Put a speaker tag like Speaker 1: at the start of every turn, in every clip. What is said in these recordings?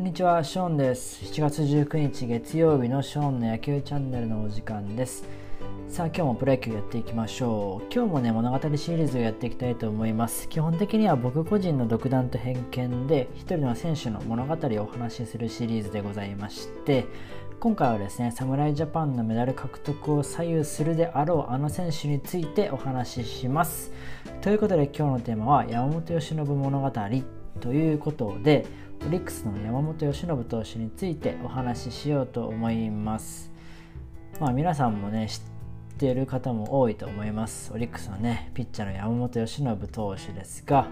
Speaker 1: こんにちは、ショーンです。7月19日月曜日のショーンの野球チャンネルのお時間です。さあ、今日もプロ野球やっていきましょう。今日もね、物語シリーズをやっていきたいと思います。基本的には僕個人の独断と偏見で、一人の選手の物語をお話しするシリーズでございまして、今回はですね、侍ジャパンのメダル獲得を左右するであろうあの選手についてお話しします。ということで今日のテーマは山本由伸物語ということで、オリックスの山本由伸投手についてお話ししようと思います。まあ皆さんもね、知っている方も多いと思います。オリックスのね、ピッチャーの山本由伸投手ですが、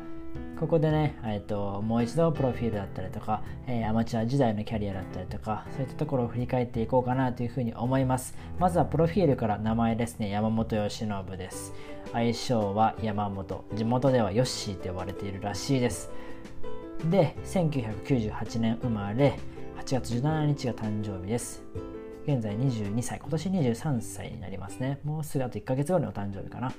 Speaker 1: ここでね、えーと、もう一度プロフィールだったりとか、えーアマチュア時代のキャリアだったりとか、そういったところを振り返っていこうかなというふうに思います。まずはプロフィールから名前ですね、山本由伸です。愛称は山本、地元ではヨッシーと呼ばれているらしいです。で、1998年生まれ、8月17日が誕生日です。現在22歳、今年23歳になりますね。もうすぐあと1ヶ月後にお誕生日かな。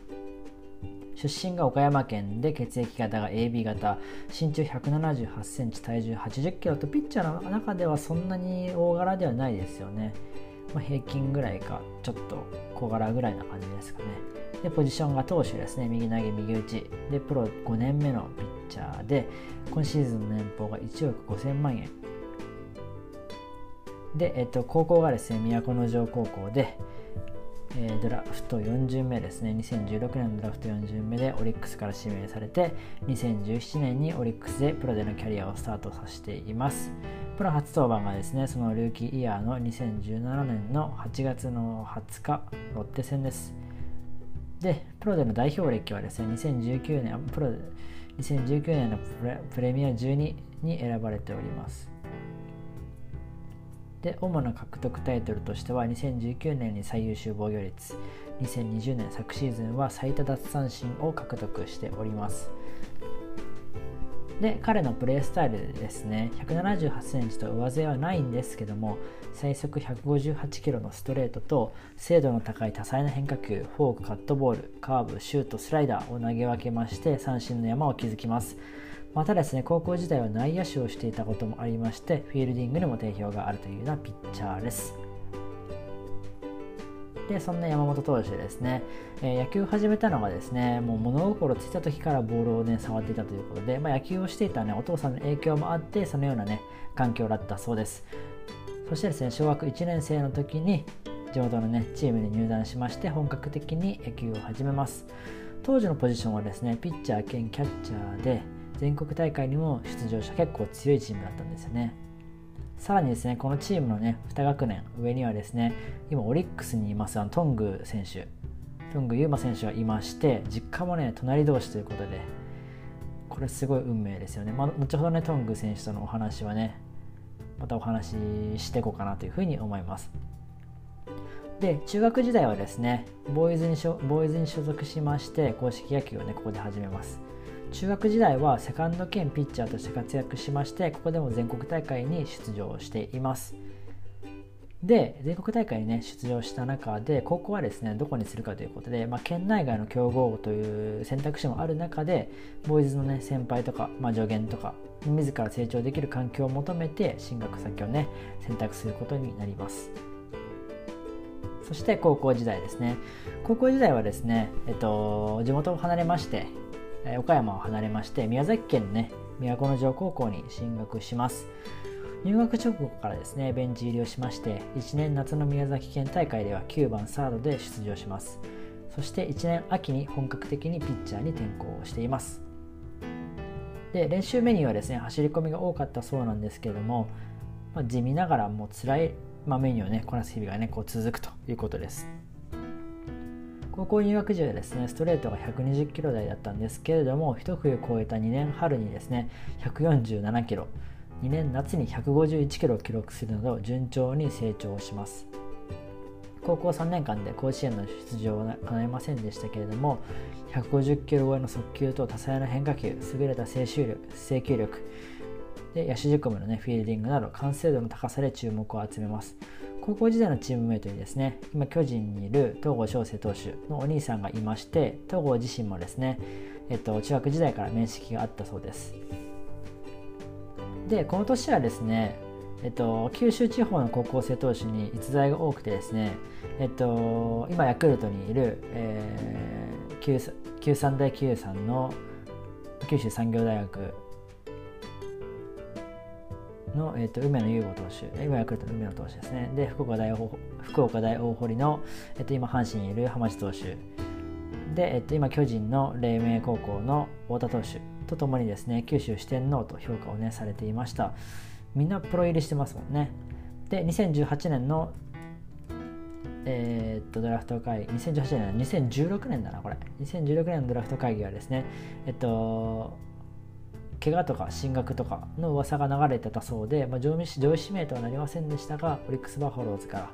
Speaker 1: 出身が岡山県で血液型が AB 型身長1 7 8センチ体重8 0キロとピッチャーの中ではそんなに大柄ではないですよね、まあ、平均ぐらいかちょっと小柄ぐらいな感じですかね。でポジションが投手ですね。右投げ右打ち。でプロ5年目のピッチャーで今シーズンの年俸が1億5000万円。で、えっと、高校がですね都城高校でえードラフト4巡目ですね。2016年のドラフト4巡目でオリックスから指名されて2017年にオリックスでプロでのキャリアをスタートさせています。プロ初登板がですねそのルーキーイヤーの2017年の8月の20日ロッテ戦です。でプロでの代表歴はですね2019年プロ2019年のプレプレミア12に選ばれております。で主な獲得タイトルとしては2019年に最優秀防御率2020年昨シーズンは最多奪三振を獲得しております。で彼のプレースタイルですね。1 7 8センチと上背はないんですけども最速158キロのストレートと精度の高い多彩な変化球フォークカットボールカーブシュートスライダーを投げ分けまして三振の山を築きます。またですね高校時代は内野手をしていたこともありましてフィールディングにも定評があるというようなピッチャーです。でそんな山本投手ですね、えー野球を始めたのがですねもう物心ついた時からボールをね触っていたということで、まあ、野球をしていたねお父さんの影響もあってそのようなね環境だったそうです。そしてですね小学1年生の時に地元のねチームに入団しまして本格的に野球を始めます。当時のポジションはですねピッチャー兼キャッチャーで全国大会にも出場した結構強いチームだったんですよね。さらにですねこのチームのね2学年上にはですね今オリックスにいますあのトング選手。トングユーマ選手がいまして実家もね隣同士ということでこれすごい運命ですよね、まあ、後ほどねトング選手とのお話はねまたお話ししていこうかなというふうに思います。で中学時代はですねボーイズに所ボーイズに所属しまして公式野球をねここで始めます。中学時代はセカンド兼ピッチャーとして活躍しましてここでも全国大会に出場しています。で全国大会にね出場した中で高校はですねどこにするかということで、まあ、県内外の強豪という選択肢もある中でボーイズのね先輩とか、まあ、助言とか自ら成長できる環境を求めて進学先をね選択することになります。そして高校時代ですね。高校時代はですね、えっと、地元を離れましてえ岡山を離れまして宮崎県ね都城高校に進学します。入学直後からですねベンチ入りをしまして1年夏の宮崎県大会では9番サードで出場します。そして1年秋に本格的にピッチャーに転向をしています。で練習メニューはですね走り込みが多かったそうなんですけども、まあ、地味ながらもう辛い、まあ、メニューをねこなす日々がねこう続くということです。高校入学時はですねストレートが120キロ台だったんですけれども一冬超えた2年春にですね147キロ2年夏に151キロを記録するなど順調に成長します。高校3年間で甲子園の出場は叶いませんでしたけれども150キロ超えの速球と多彩な変化球優れた制球力制球力で野手仕込みの、ね、フィールディングなど完成度の高さで注目を集めます。高校時代のチームメイトにですね今巨人にいる東郷翔征投手のお兄さんがいまして東郷自身もですね、えっと、中学時代から面識があったそうです。でこの年はですね、えっと、九州地方の高校生投手に逸材が多くてですね、えっと、今ヤクルトにいる、えー、九三大九さんの九州産業大学の、えーと、梅野雄吾投手、今ヤクルトの梅野投手ですね。で、福岡大福岡大大堀の、えーと、今、阪神にいる浜地投手。で、えーと、今、巨人の黎明高校の太田投手とともにですね、九州四天王と評価をね、されていました。みんなプロ入りしてますもんね。で、2018年のえー、っとドラフト会議2018年2016年だなこれ2016年のドラフト会議はですねえっと怪我とか進学とかの噂が流れてたそうで、まあ、上位上位指名とはなりませんでしたがオリックス・バファローズから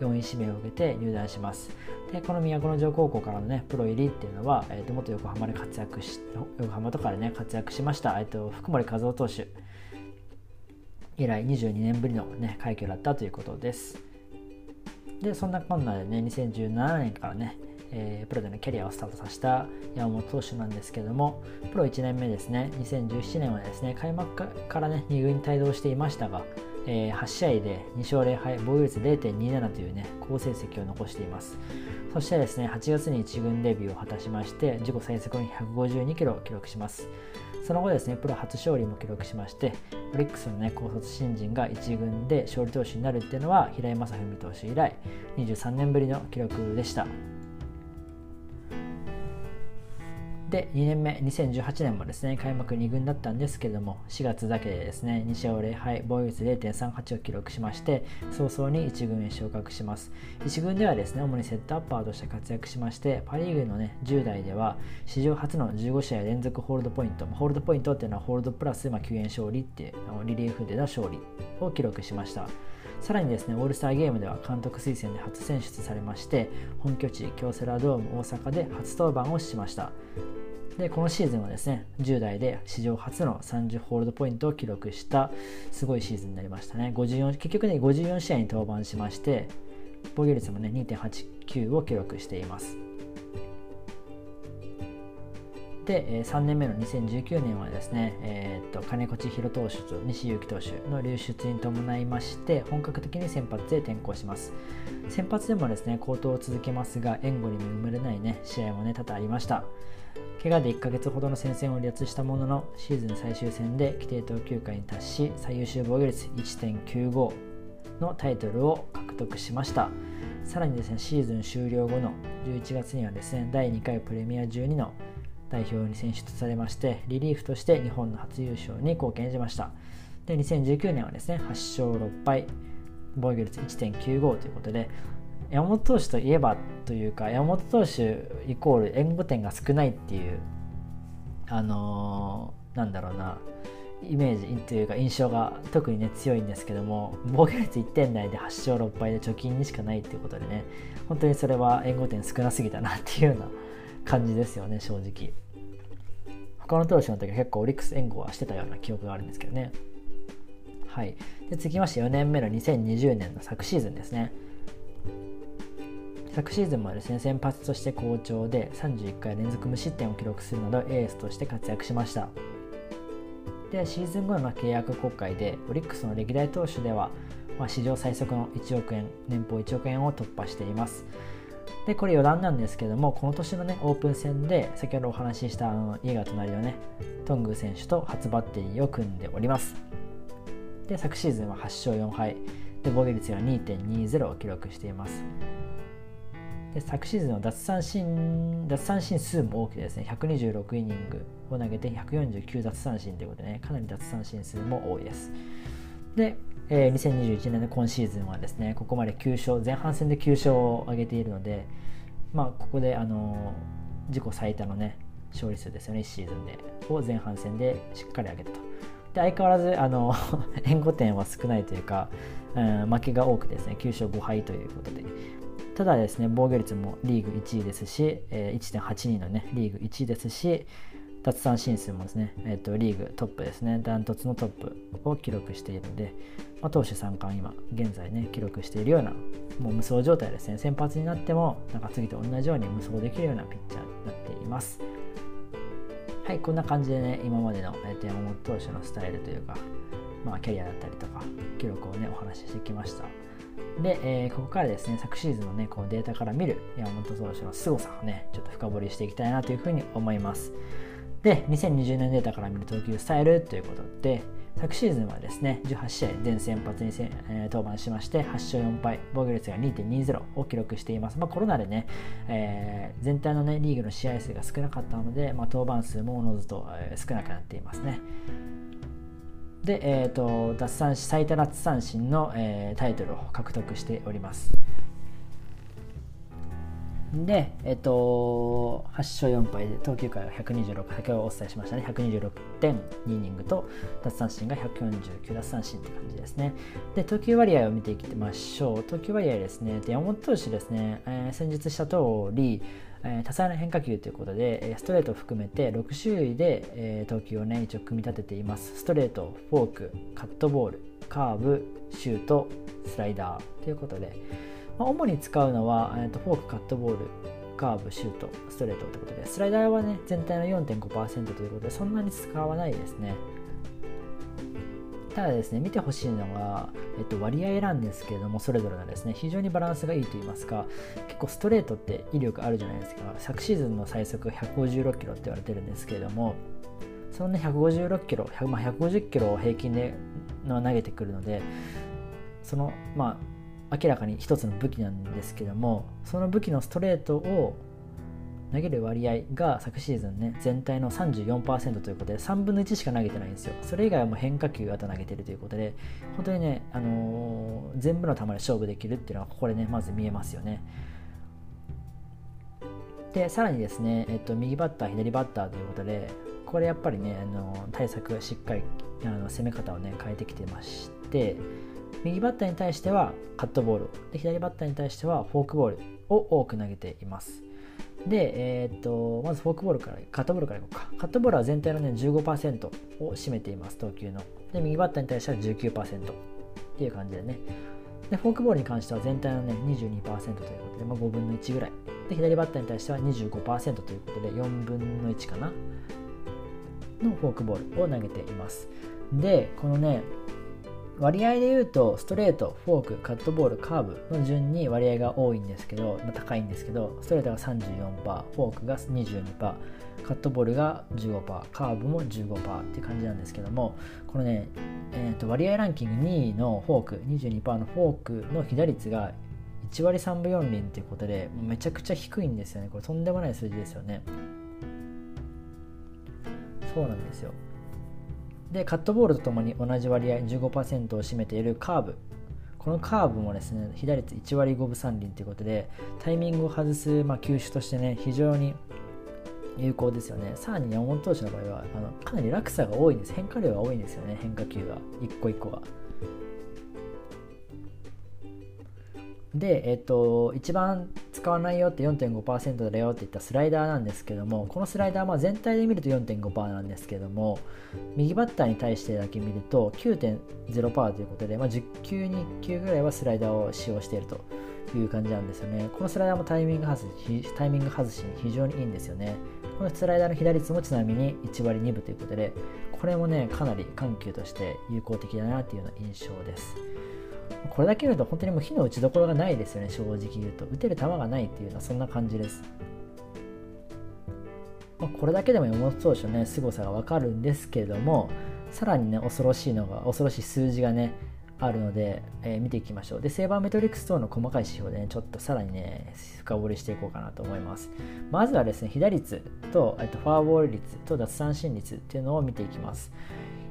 Speaker 1: 4位指名を受けて入団します。でこの都城高校からのねプロ入りっていうのは、えー、と元横浜で活躍し横浜とかでね活躍しました、えー、と福森和夫投手。以来22年ぶりの、ね、快挙だったということです。でそんなこんなでね2017年からねえー、プロでのキャリアをスタートさせた山本投手なんですけどもプロ1年目ですね。2017年はですね開幕からね2軍に帯同していましたが、えー、8試合で2勝0敗防御率0.27というね好成績を残しています。そしてですね8月に1軍デビューを果たしまして自己最速に152キロを記録します。その後ですねプロ初勝利も記録しましてオリックスのね高卒新人が1軍で勝利投手になるっていうのは平井正文投手以来23年ぶりの記録でした。で2年目2018年もですね開幕2軍だったんですけども4月だけでですね2勝0敗防御率0.38を記録しまして早々に1軍へ昇格します。1軍ではですね主にセットアッパーとして活躍しましてパ・リーグのね10代では史上初の15試合連続ホールドポイントホールドポイントっていうのはホールドプラス、まあ、救援勝利っていうリリーフでの勝利を記録しました。さらにですねオールスターゲームでは監督推薦で初選出されまして本拠地京セラドーム大阪で初登板をしました。でこのシーズンはですね10代で史上初の30ホールドポイントを記録したすごいシーズンになりましたね。54結局ね54試合に登板しまして防御率もね2.89を記録しています。で3年目の2019年はですね、えー、っと金子千尋投手と西勇輝投手の流出に伴いまして本格的に先発へ転向します。先発でもですね好投を続けますが援護に恵まれないね試合もね多々ありました。怪我で1ヶ月ほどの戦線を離脱したもののシーズン最終戦で規定投球回に達し最優秀防御率1.95のタイトルを獲得しました。さらにですねシーズン終了後の11月にはですね第2回プレミア12の代表に選出されましてリリーフとして日本の初優勝に貢献しました。で2019年はですね8勝6敗防御率1.95ということで山本投手といえばというか山本投手イコール援護点が少ないっていうあのー、なんだろうなイメージというか印象が特にね強いんですけども防御率1点台で8勝6敗で貯金にしかないっていうことでね本当にそれは援護点少なすぎたなっていうような感じですよね正直。他の投手の時は結構オリックス援護はしてたような記憶があるんですけどね。はい。で続きまして4年目の2020年の昨シーズンですね。昨シーズンもですね先発として好調で31回連続無失点を記録するなどエースとして活躍しました。でシーズン後の契約国会でオリックスの歴代投手では、まあ、史上最速の1億円年俸1億円を突破しています。でこれ余談なんですけどもこの年のねオープン戦で先ほどお話ししたあの家が隣のねトング選手と初バッテリーを組んでおります。で昨シーズンは8勝4敗。で防御率は2.20を記録しています。で昨シーズンの奪三振奪三振数も多くてですね126イニングを投げて149奪三振ということでねかなり奪三振数も多いです。で、えー、2021年の今シーズンはですねここまで9勝前半戦で9勝を挙げているのでまあここであの自己最多のね勝利数ですよね1シーズンでを前半戦でしっかり上げたと。で相変わらずあの 援護点は少ないというか、うん、負けが多くてですね9勝5敗ということで。ただですね、防御率もリーグ1位ですし、えー、1.82のね、リーグ1位ですし、奪三振数もですね、えーと、リーグトップですね、ダントツのトップを記録しているので、まあ、投手3冠今、現在ね、記録しているような、もう無双状態ですね、先発になっても、なんか次と同じように無双できるようなピッチャーになっています。はい、こんな感じでね、今までの、えー、と山本投手のスタイルというか、まあ、キャリアだったりとか記録をねお話ししてきました。で、えー、ここからですね昨シーズンのねこうデータから見る山本投手の凄さをねちょっと深掘りしていきたいなというふうに思います。で2020年データから見る投球スタイルということで昨シーズンはですね18試合全先発に、えー、登板しまして8勝4敗防御率が2.20を記録しています、まあ、コロナでね、えー、全体の、ね、リーグの試合数が少なかったので、まあ、登板数もおのずと、えー、少なくなっていますね。で、えーと、奪三振最多奪三振の、えー、タイトルを獲得しておりますで、えっと、8勝4敗で投球回は126、先ほどお伝えしましたね、126.2イニングと、奪三振が149奪三振って感じですね。で、投球割合を見ていきましょう。投球割合ですね、で山本投手ですね、えー、先日した通り、え、多彩な変化球ということで、ストレートを含めて6種類で、え、投球をね、一応組み立てています。ストレート、フォーク、カットボール、カーブ、シュート、スライダーということで、まあ、主に使うのは、えーと、フォーク、カットボール、カーブ、シュート、ストレートということで、スライダーはね、全体の4.5%ということで、そんなに使わないですね。ただですね、見てほしいのが、えっと、割合なんですけれども、それぞれがですね、非常にバランスがいいと言いますか、結構ストレートって威力あるじゃないですか。昨シーズンの最速156キロって言われてるんですけれども、そのね、156キロ、まあ、150キロを平均での投げてくるので、その、まあ、明らかに一つの武器なんですけどもその武器のストレートを投げる割合が昨シーズンね全体の34%ということで3分の1しか投げてないんですよ。それ以外はもう変化球あと投げてるということで本当にね、あのー、全部の球で勝負できるっていうのはここでねまず見えますよね。でさらにですね、えっと、右バッター左バッターということでこれやっぱりねあの対策しっかりあの攻め方をね変えてきてまして右バッターに対してはカットボールで左バッターに対してはフォークボールを多く投げています。で、えー、っとまずフォークボールからカットボールからいこうか。カットボールは全体の、ね、15%を占めています投球の。で右バッターに対しては19%っていう感じでね。でフォークボールに関しては全体の、ね、22%ということで、まあ、5分の1ぐらい。で左バッターに対しては25%ということで4分の1かなのフォークボールを投げています。でこのね割合で言うとストレートフォークカットボールカーブの順に割合が多いんですけど、まあ、高いんですけどストレートが34%フォークが22%カットボールが15%カーブも15%っていう感じなんですけどもこのね、えー、と割合ランキング2位のフォーク22%のフォークの被打率が1割3分4厘ということでめちゃくちゃ低いんですよね。これとんでもない数字ですよね。そうなんですよ。でカットボールとともに同じ割合15%を占めているカーブ。このカーブもですね被打率1割5分3厘ということでタイミングを外す、まあ、球種としてね非常に有効ですよね。さらに山本投手の場合はあのかなり落差が多いんです。変化量が多いんですよね変化球が1個1個がで、えっと、一番使わないよって4.5%だよって言ったスライダーなんですけどもこのスライダーは全体で見ると4.5%なんですけども右バッターに対してだけ見ると9.0%ということで、まあ、10球に1球ぐらいはスライダーを使用しているという感じなんですよね。このスライダーもタイミング外しタイミング外しに非常にいいんですよね。このスライダーの被打率もちなみに1割2分ということでこれもねかなり緩急として有効的だなというような印象です。これだけ見ると本当にもう火の打ちどころがないですよね、正直言うと。打てる球がないっていうのはそんな感じです。まあ、これだけでも山本投手のね、凄さがわかるんですけれども、さらにね、恐ろしいのが、恐ろしい数字がね、あるので、えー、見ていきましょう。で、セーバーメトリックス等の細かい指標でね、ちょっとさらにね、深掘りしていこうかなと思います。まずはですね、被打率と、えっと、フォアボール率と奪三振率っていうのを見ていきます。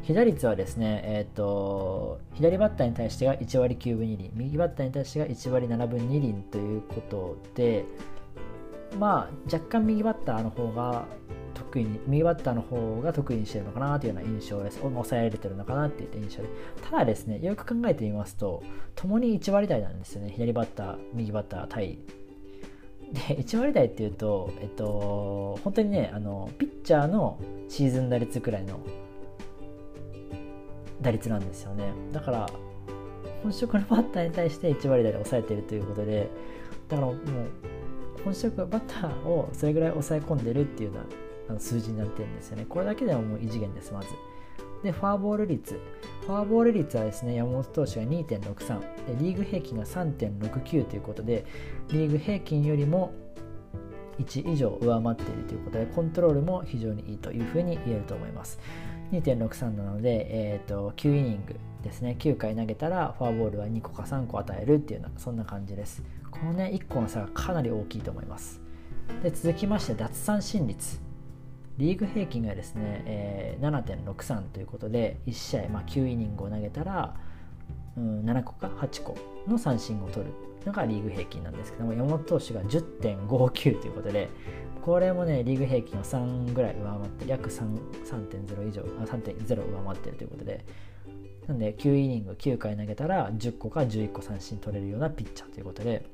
Speaker 1: 被打率はですね、えーと、左バッターに対してが1割9分2厘右バッターに対してが1割7分2厘ということでまあ若干右バッターの方が得意に右バッターの方が得意にしてるのかなというような印象です。抑えられてるのかなっていった印象で。ただですねよく考えてみますと共に1割台なんですよね。左バッター右バッター対。で1割台っていうと、えっと、本当にねあのピッチャーのシーズン打率くらいの打率なんですよね。だから本職のバッターに対して1割台で抑えているということでだからもう本職バッターをそれぐらい抑え込んでるっていうような数字になってるんですよね。これだけでももう異次元ですまず。でフォアボール率。フォアボール率はですね山本投手が2.63でリーグ平均が3.69ということでリーグ平均よりも1以上上回っているということでコントロールも非常にいいというふうに言えると思います。2.63なので、えーと、9イニングですね。9回投げたらフォアボールは2個か3個与えるっていうようなそんな感じです。このね1個の差がかなり大きいと思います。で続きまして奪三振率。リーグ平均がですね、えー、7.63ということで1試合、まあ、9イニングを投げたら、うん、7個か8個の三振を取る。のがリーグ平均なんですけども山本投手が10.59ということでこれもねリーグ平均を3ぐらい上回って約3.0以上あ3.0上回ってるということでなんで9イニング9回投げたら10個か11個三振取れるようなピッチャーということで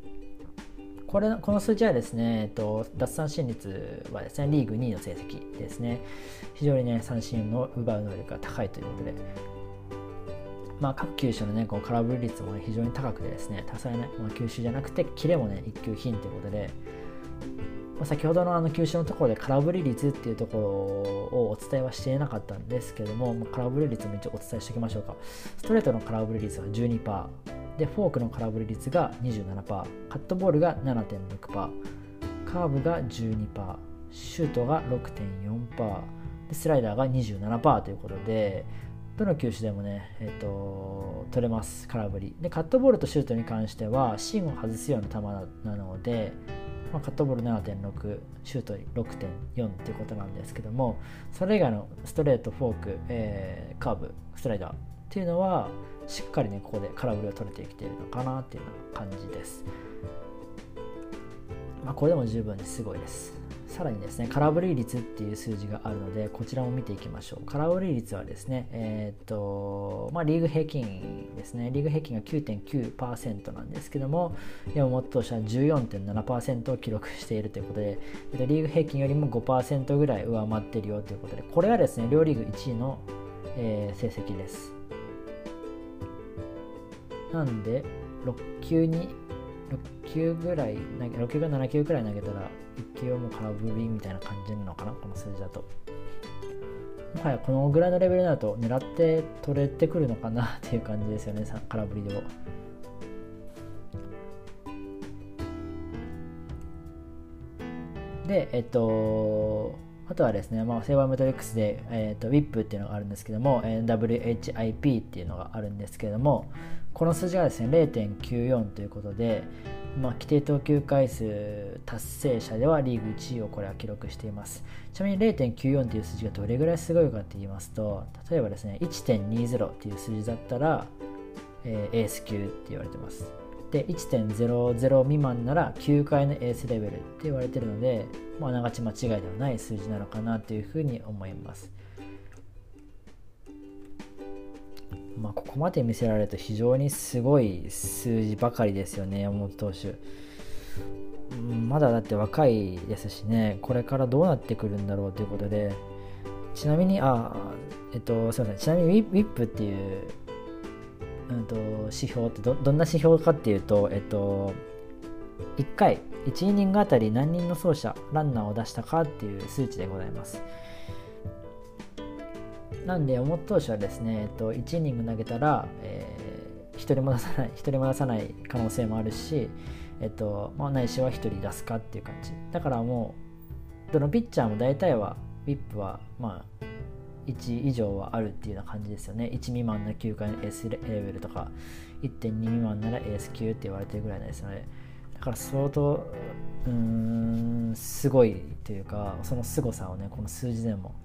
Speaker 1: これこの数字はですね、えっと、奪三振率はですねリーグ2位の成績ですね。非常にね三振を奪う能力が高いということでまあ、各球種の、ね、こう空振り率も、ね、非常に高くてですね多彩な、まあ、球種じゃなくてキレもね一級品ということで、まあ、先ほどのあの球種のところで空振り率っていうところをお伝えはしていなかったんですけども、まあ、空振り率も一応お伝えしておきましょうか。ストレートの空振り率は12%でフォークの空振り率が27%カットボールが7.6%カーブが12%シュートが6.4%でスライダーが27%ということでどの球種でもね、えーと、取れます空振り。でカットボールとシュートに関しては芯を外すような球なので、まあ、カットボール7.6シュート6.4っていうことなんですけどもそれ以外のストレートフォーク、えー、カーブスライダーっていうのはしっかりねここで空振りを取れてきているのかなっていう感じです、まあ、これでも十分にすごいです。さらにですね空振り率っていう数字があるのでこちらも見ていきましょう。空振り率はですねえー、っとまあリーグ平均ですね。リーグ平均が9.9%なんですけども山本投手は14.7%を記録しているということでリーグ平均よりも5%ぐらい上回っているよということでこれがですね両リーグ1位の、えー、成績です。なんで6球に6球ぐらい6球か7球ぐらい投げたら1球はもう空振りみたいな感じなのかなこの数字だと。もはやこのぐらいのレベルになると狙って取れてくるのかなっていう感じですよね空振りでもでえっとあとはですね、まあ、セーバーメトリックスで、えーと、WIP っていうのがあるんですけども、WHIP っていうのがあるんですけれども、この数字がですね、0.94ということで、まあ、規定投球回数達成者ではリーグ1位をこれは記録しています。ちなみに0.94という数字がどれぐらいすごいかって言いますと、例えばですね、1.20っていう数字だったら、えー、エース級って言われてます。で1.00未満なら9回のエースレベルって言われてるので、まあ、ながち間違いではない数字なのかなというふうに思います。まあ、ここまで見せられると非常にすごい数字ばかりですよね、山本投手。まだだって若いですしね、これからどうなってくるんだろうということで、ちなみに、あ、えっと、すみません、ちなみに WIP っていううんと、指標ってどどんな指標かっていうと、えっと、1回1イニングあたり何人の走者ランナーを出したかっていう数値でございます。なんで思投手はですね、えっと、1イニング投げたら、えー、1人も出さない1人も出さない可能性もあるし、えっとまあ、ないしは1人出すかっていう感じ。だからもうどのピッチャーも大体は VIP はまあ1以上はあるっていうような感じですよね。1未満の9回のエースレベルとか1.2未満ならエース級って言われてるぐらいなんですよね。だから相当うーんすごいというかその凄さをねこの数字でも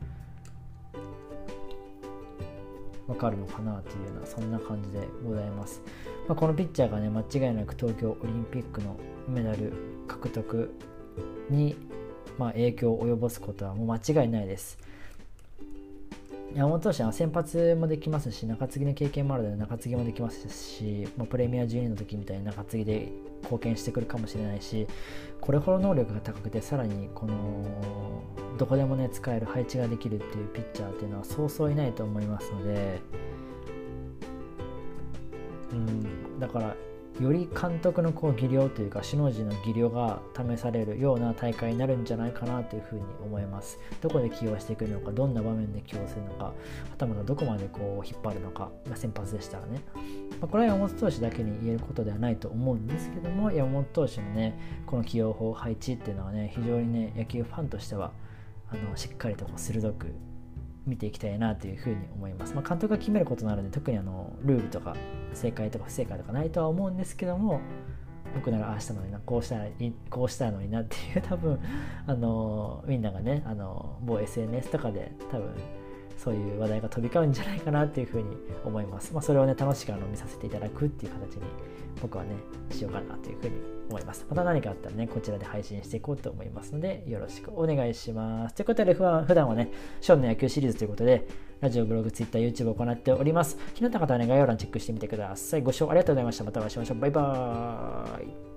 Speaker 1: わかるのかなというようなそんな感じでございます、まあ、このピッチャーがね間違いなく東京オリンピックのメダル獲得にまあ影響を及ぼすことはもう間違いないです。山本投手は先発もできますし中継ぎの経験もあるので中継ぎもできますし、まあ、プレミア12の時みたいに中継ぎで貢献してくるかもしれないしこれほど能力が高くてさらにこのどこでもね使える配置ができるっていうピッチャーっていうのはそうそういないと思いますのでうんだからより監督のこう技量というか首脳陣の技量が試されるような大会になるんじゃないかなというふうに思います。どこで起用していくのかどんな場面で起用するのかはたまたどこまでこう引っ張るのか、まあ、先発でしたらね、まあ、これは山本投手だけに言えることではないと思うんですけども山本投手のねこの起用法配置っていうのはね非常にね野球ファンとしてはあのしっかりとこう鋭く見ていきたいなというふうに思います。まあ、監督が決めることなので特にあのルールとか正解とか不正解とかないとは思うんですけども僕ならああしたのになこうしたらこうしたのになっていう 多分あのみんながねあの某 SNS とかで多分そういう話題が飛び交うんじゃないかなっていうふうに思います。まあ、それをね楽しくあの見させていただくっていう形に僕はねしようかなというふうに思います。また何かあったらね、こちらで配信していこうと思いますので、よろしくお願いします。ということで、普段はね、ショーンの野球シリーズということで、ラジオ、ブログ、ツイッター、YouTube を行っております。気になった方はね、概要欄チェックしてみてください。ご視聴ありがとうございました。またお会いしましょう。バイバーイ。